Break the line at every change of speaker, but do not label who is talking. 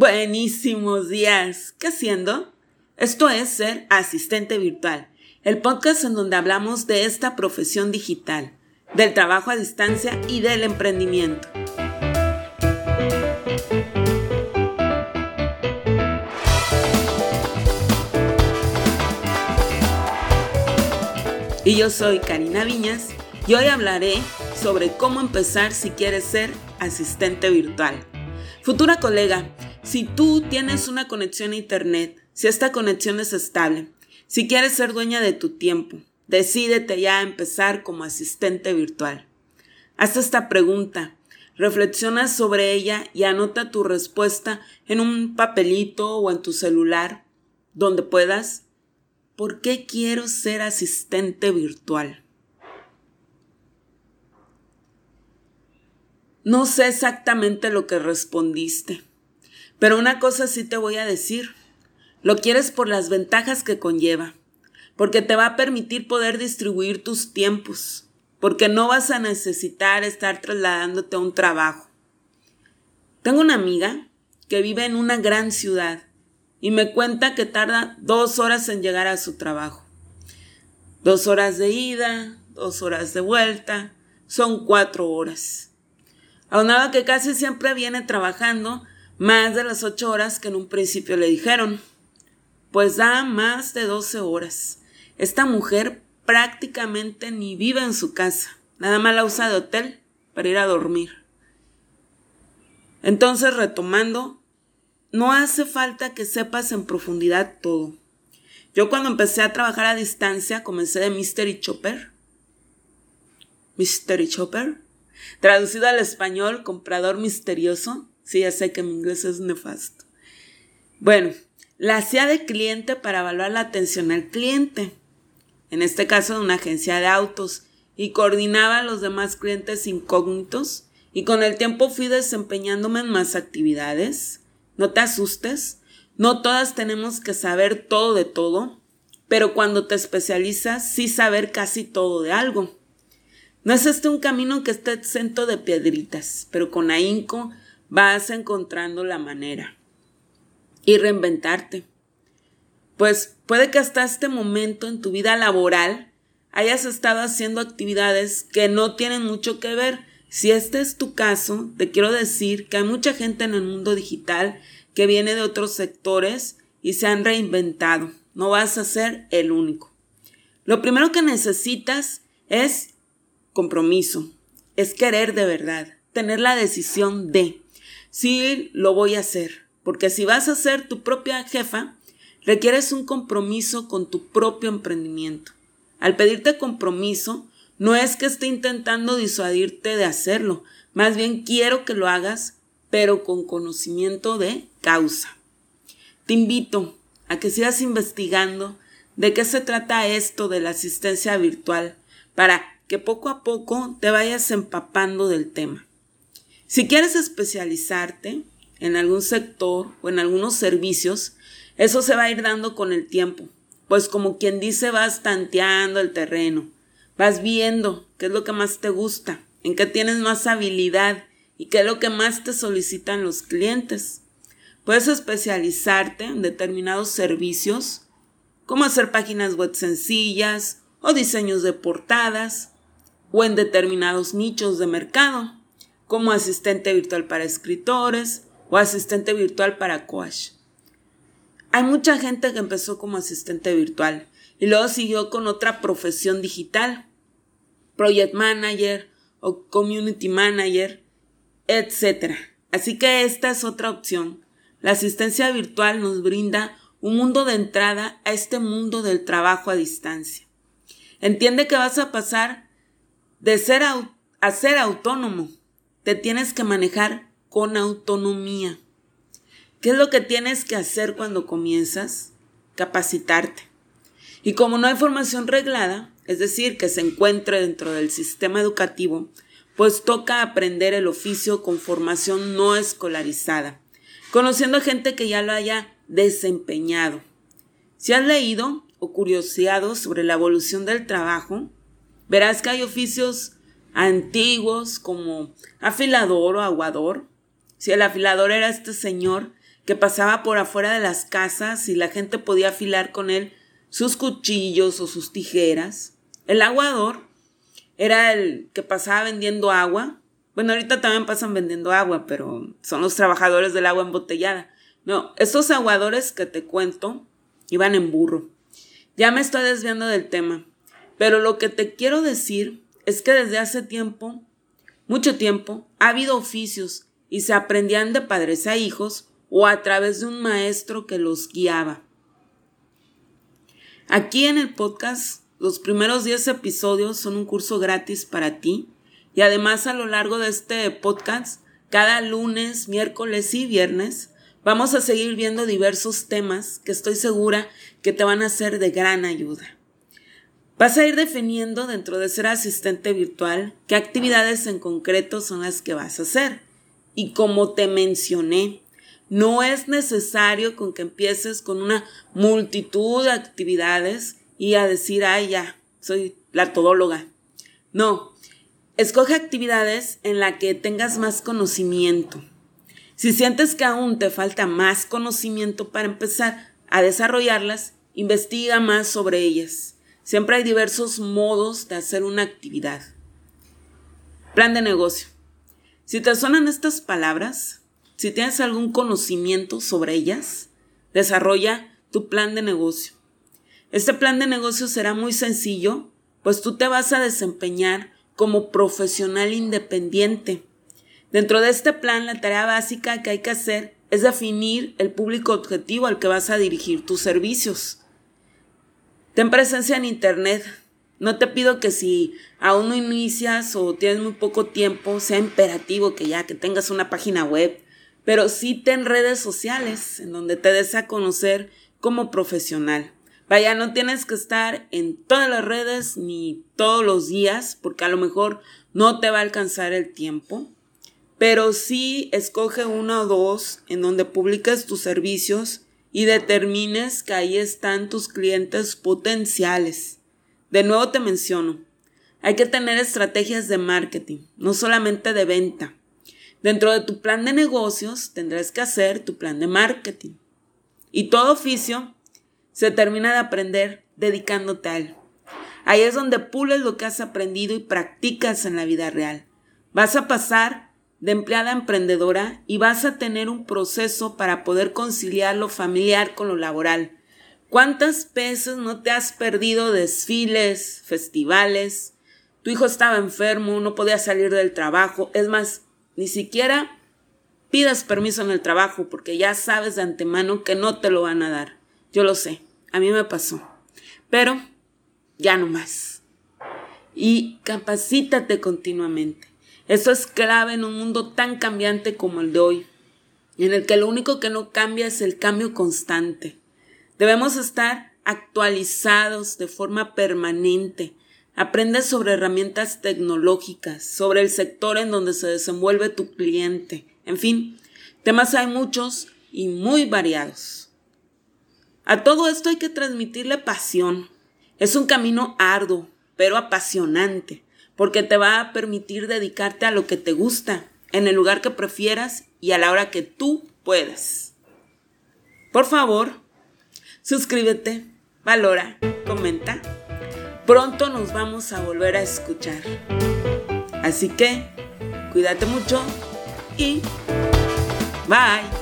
Buenísimos días. ¿Qué haciendo? Esto es Ser Asistente Virtual, el podcast en donde hablamos de esta profesión digital, del trabajo a distancia y del emprendimiento. Y yo soy Karina Viñas y hoy hablaré sobre cómo empezar si quieres ser asistente virtual. Futura colega, si tú tienes una conexión a Internet, si esta conexión es estable, si quieres ser dueña de tu tiempo, decídete ya a empezar como asistente virtual. Haz esta pregunta, reflexiona sobre ella y anota tu respuesta en un papelito o en tu celular, donde puedas. ¿Por qué quiero ser asistente virtual? No sé exactamente lo que respondiste. Pero una cosa sí te voy a decir. Lo quieres por las ventajas que conlleva, porque te va a permitir poder distribuir tus tiempos, porque no vas a necesitar estar trasladándote a un trabajo. Tengo una amiga que vive en una gran ciudad y me cuenta que tarda dos horas en llegar a su trabajo. Dos horas de ida, dos horas de vuelta, son cuatro horas. Aunado que casi siempre viene trabajando más de las ocho horas que en un principio le dijeron. Pues da más de doce horas. Esta mujer prácticamente ni vive en su casa, nada más la usa de hotel para ir a dormir. Entonces, retomando, no hace falta que sepas en profundidad todo. Yo cuando empecé a trabajar a distancia comencé de Mystery Chopper. Mystery Chopper. Traducido al español, comprador misterioso. Sí, ya sé que mi inglés es nefasto. Bueno, la hacía de cliente para evaluar la atención al cliente, en este caso de una agencia de autos, y coordinaba a los demás clientes incógnitos, y con el tiempo fui desempeñándome en más actividades. No te asustes, no todas tenemos que saber todo de todo, pero cuando te especializas, sí saber casi todo de algo. No es este un camino que esté exento de piedritas, pero con ahínco vas encontrando la manera y reinventarte. Pues puede que hasta este momento en tu vida laboral hayas estado haciendo actividades que no tienen mucho que ver. Si este es tu caso, te quiero decir que hay mucha gente en el mundo digital que viene de otros sectores y se han reinventado. No vas a ser el único. Lo primero que necesitas es compromiso, es querer de verdad, tener la decisión de. Sí, lo voy a hacer, porque si vas a ser tu propia jefa, requieres un compromiso con tu propio emprendimiento. Al pedirte compromiso, no es que esté intentando disuadirte de hacerlo, más bien quiero que lo hagas, pero con conocimiento de causa. Te invito a que sigas investigando de qué se trata esto de la asistencia virtual para que poco a poco te vayas empapando del tema. Si quieres especializarte en algún sector o en algunos servicios, eso se va a ir dando con el tiempo, pues como quien dice vas tanteando el terreno, vas viendo qué es lo que más te gusta, en qué tienes más habilidad y qué es lo que más te solicitan los clientes. Puedes especializarte en determinados servicios, como hacer páginas web sencillas o diseños de portadas, o en determinados nichos de mercado como asistente virtual para escritores o asistente virtual para coach. Hay mucha gente que empezó como asistente virtual y luego siguió con otra profesión digital, project manager o community manager, etc. Así que esta es otra opción. La asistencia virtual nos brinda un mundo de entrada a este mundo del trabajo a distancia. Entiende que vas a pasar de ser ser autónomo te tienes que manejar con autonomía. ¿Qué es lo que tienes que hacer cuando comienzas? Capacitarte. Y como no hay formación reglada, es decir, que se encuentre dentro del sistema educativo, pues toca aprender el oficio con formación no escolarizada, conociendo gente que ya lo haya desempeñado. Si has leído o curioseado sobre la evolución del trabajo, verás que hay oficios antiguos como afilador o aguador. Si el afilador era este señor que pasaba por afuera de las casas y la gente podía afilar con él sus cuchillos o sus tijeras. El aguador era el que pasaba vendiendo agua. Bueno, ahorita también pasan vendiendo agua, pero son los trabajadores del agua embotellada. No, estos aguadores que te cuento iban en burro. Ya me estoy desviando del tema, pero lo que te quiero decir es que desde hace tiempo, mucho tiempo, ha habido oficios y se aprendían de padres a hijos o a través de un maestro que los guiaba. Aquí en el podcast, los primeros 10 episodios son un curso gratis para ti y además a lo largo de este podcast, cada lunes, miércoles y viernes, vamos a seguir viendo diversos temas que estoy segura que te van a ser de gran ayuda. Vas a ir definiendo dentro de ser asistente virtual qué actividades en concreto son las que vas a hacer. Y como te mencioné, no es necesario con que empieces con una multitud de actividades y a decir, ay, ya, soy la todóloga. No, escoge actividades en las que tengas más conocimiento. Si sientes que aún te falta más conocimiento para empezar a desarrollarlas, investiga más sobre ellas. Siempre hay diversos modos de hacer una actividad. Plan de negocio. Si te suenan estas palabras, si tienes algún conocimiento sobre ellas, desarrolla tu plan de negocio. Este plan de negocio será muy sencillo, pues tú te vas a desempeñar como profesional independiente. Dentro de este plan, la tarea básica que hay que hacer es definir el público objetivo al que vas a dirigir tus servicios. Ten presencia en Internet. No te pido que si aún no inicias o tienes muy poco tiempo, sea imperativo que ya que tengas una página web, pero sí ten redes sociales en donde te des a conocer como profesional. Vaya, no tienes que estar en todas las redes ni todos los días, porque a lo mejor no te va a alcanzar el tiempo, pero sí escoge una o dos en donde publiques tus servicios y determines que ahí están tus clientes potenciales. De nuevo te menciono, hay que tener estrategias de marketing, no solamente de venta. Dentro de tu plan de negocios tendrás que hacer tu plan de marketing. Y todo oficio se termina de aprender dedicándote a él. Ahí es donde pules lo que has aprendido y practicas en la vida real. Vas a pasar de empleada emprendedora y vas a tener un proceso para poder conciliar lo familiar con lo laboral. ¿Cuántas veces no te has perdido desfiles, festivales? Tu hijo estaba enfermo, no podía salir del trabajo. Es más, ni siquiera pidas permiso en el trabajo porque ya sabes de antemano que no te lo van a dar. Yo lo sé, a mí me pasó. Pero ya no más. Y capacítate continuamente. Eso es clave en un mundo tan cambiante como el de hoy, en el que lo único que no cambia es el cambio constante. Debemos estar actualizados de forma permanente Aprende sobre herramientas tecnológicas, sobre el sector en donde se desenvuelve tu cliente. En fin, temas hay muchos y muy variados. A todo esto hay que transmitirle pasión. Es un camino arduo, pero apasionante, porque te va a permitir dedicarte a lo que te gusta, en el lugar que prefieras y a la hora que tú puedas. Por favor, suscríbete, valora, comenta pronto nos vamos a volver a escuchar. Así que, cuídate mucho y bye.